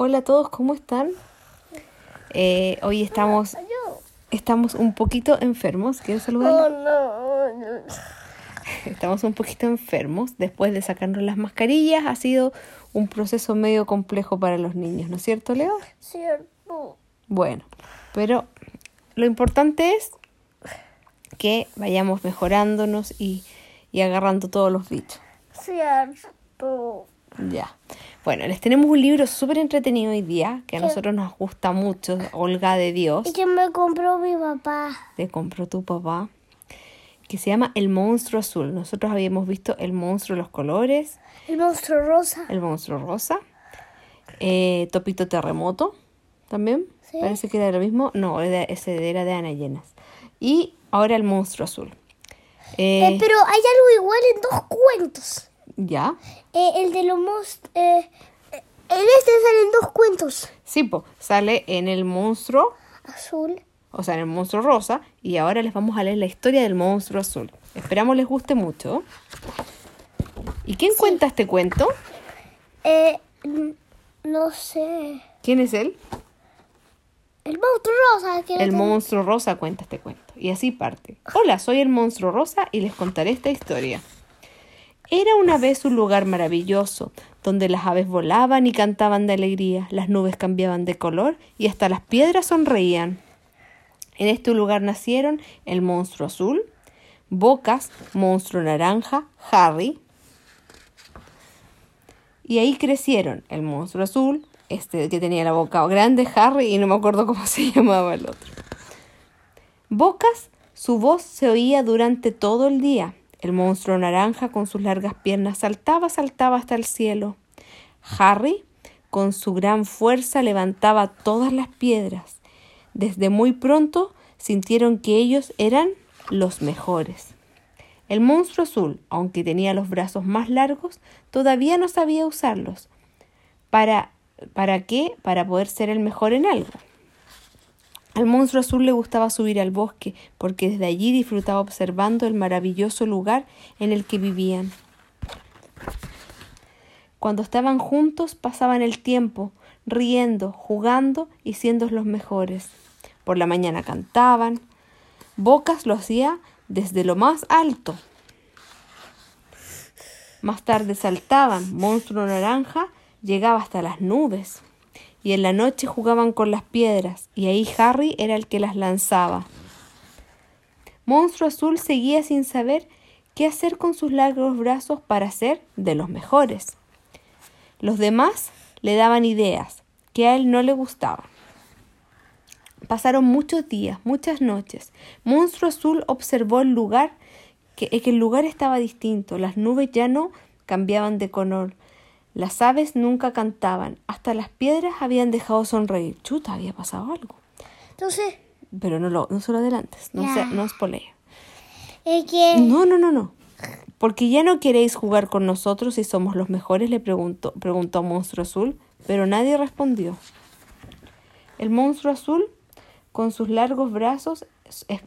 Hola a todos, ¿cómo están? Eh, hoy estamos, estamos un poquito enfermos. ¿Quieres saludarlos? Estamos un poquito enfermos después de sacarnos las mascarillas. Ha sido un proceso medio complejo para los niños, ¿no es cierto, Leo? Cierto. Bueno, pero lo importante es que vayamos mejorándonos y, y agarrando todos los bichos. Cierto. Ya. Bueno, les tenemos un libro súper entretenido hoy día, que a nosotros nos gusta mucho, Olga de Dios, ¿Y que me compró mi papá? te compró tu papá, que se llama El monstruo azul. Nosotros habíamos visto El monstruo de los colores, El monstruo rosa. El monstruo rosa, eh, Topito Terremoto, también, Sí. parece que era lo mismo, no, era- ese era de Ana Llenas. Y ahora El monstruo azul. Eh, Eh, pero hay algo igual en dos cuentos. Ya, Eh, el de los monstruos. Eh, en este salen dos cuentos. sí, po, sale en El monstruo Azul. o sea, en el monstruo rosa, y ahora les vamos a leer la historia del monstruo azul. Esperamos les guste mucho. ¿Y quién cuenta este cuento? Eh, no sé. ¿Quién es él? El monstruo rosa. Que El monstruo rosa cuenta este cuento. Y así parte. Hola, soy el monstruo rosa y les contaré esta historia. Era una vez un lugar maravilloso, donde las aves volaban y cantaban de alegría, las nubes cambiaban de color y hasta las piedras sonreían. En este lugar nacieron el monstruo azul, Bocas, monstruo naranja, Harry. Y ahí crecieron el monstruo azul, este que tenía la boca grande, Harry, y no me acuerdo cómo se llamaba el otro. Bocas, su voz se oía durante todo el día. El monstruo naranja con sus largas piernas saltaba, saltaba hasta el cielo. Harry, con su gran fuerza, levantaba todas las piedras. Desde muy pronto sintieron que ellos eran los mejores. El monstruo azul, aunque tenía los brazos más largos, todavía no sabía usarlos. ¿Para, ¿Para qué? Para poder ser el mejor en algo. Al monstruo azul le gustaba subir al bosque, porque desde allí disfrutaba observando el maravilloso lugar en el que vivían. Cuando estaban juntos pasaban el tiempo, riendo, jugando y siendo los mejores. Por la mañana cantaban. Bocas lo hacía desde lo más alto. Más tarde saltaban. Monstruo naranja llegaba hasta las nubes. Y en la noche jugaban con las piedras, y ahí Harry era el que las lanzaba. Monstruo Azul seguía sin saber qué hacer con sus largos brazos para ser de los mejores. Los demás le daban ideas que a él no le gustaban. Pasaron muchos días, muchas noches. Monstruo Azul observó el lugar, que, que el lugar estaba distinto. Las nubes ya no cambiaban de color. Las aves nunca cantaban. Hasta las piedras habían dejado sonreír. Chuta, había pasado algo. Entonces, Pero no, lo, no se lo adelantes, no, se, no spoilea. es que. No, no, no, no. Porque ya no queréis jugar con nosotros si somos los mejores, le preguntó, preguntó Monstruo Azul, pero nadie respondió. El monstruo azul, con sus largos brazos,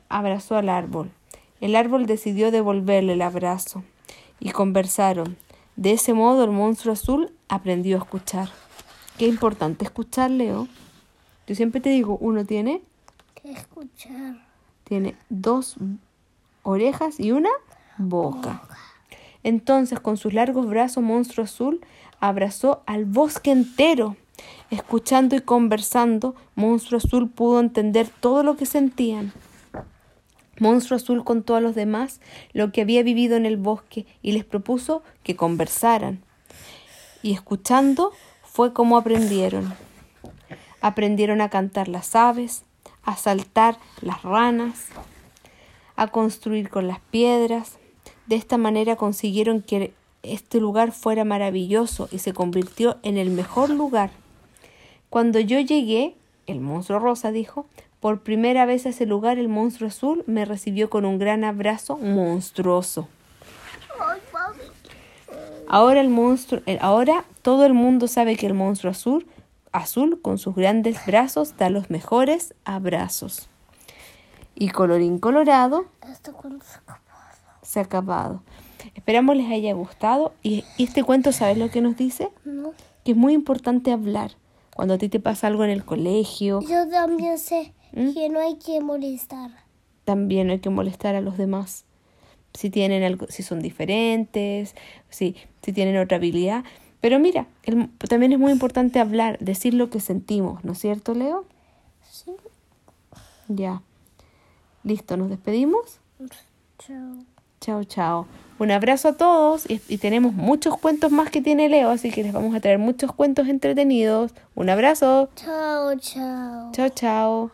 abrazó al árbol. El árbol decidió devolverle el abrazo y conversaron. De ese modo el monstruo azul aprendió a escuchar. Qué importante escuchar, Leo. Yo siempre te digo, uno tiene, que escuchar. tiene dos orejas y una boca. Entonces, con sus largos brazos, Monstruo Azul abrazó al bosque entero. Escuchando y conversando, Monstruo Azul pudo entender todo lo que sentían. Monstruo Azul contó a los demás lo que había vivido en el bosque y les propuso que conversaran. Y escuchando fue como aprendieron. Aprendieron a cantar las aves, a saltar las ranas, a construir con las piedras. De esta manera consiguieron que este lugar fuera maravilloso y se convirtió en el mejor lugar. Cuando yo llegué, el monstruo rosa dijo, por primera vez a ese lugar el monstruo azul me recibió con un gran abrazo monstruoso. Ahora el monstruo, el- ahora todo el mundo sabe que el monstruo azul, azul con sus grandes brazos da los mejores abrazos. Y colorín colorado, se ha acabado. Esperamos les haya gustado y, y este cuento, ¿sabes lo que nos dice? No. Que es muy importante hablar. Cuando a ti te pasa algo en el colegio, Yo también sé ¿Mm? que no hay que molestar. también no hay que molestar a los demás. Si tienen algo, si son diferentes, si, si tienen otra habilidad. Pero mira, el- también es muy importante hablar, decir lo que sentimos, ¿no es cierto, Leo? Sí. Ya. Listo, nos despedimos. Chao. Chao, chao. Un abrazo a todos y, y tenemos muchos cuentos más que tiene Leo, así que les vamos a traer muchos cuentos entretenidos. Un abrazo. Chao, chao. Chao, chao.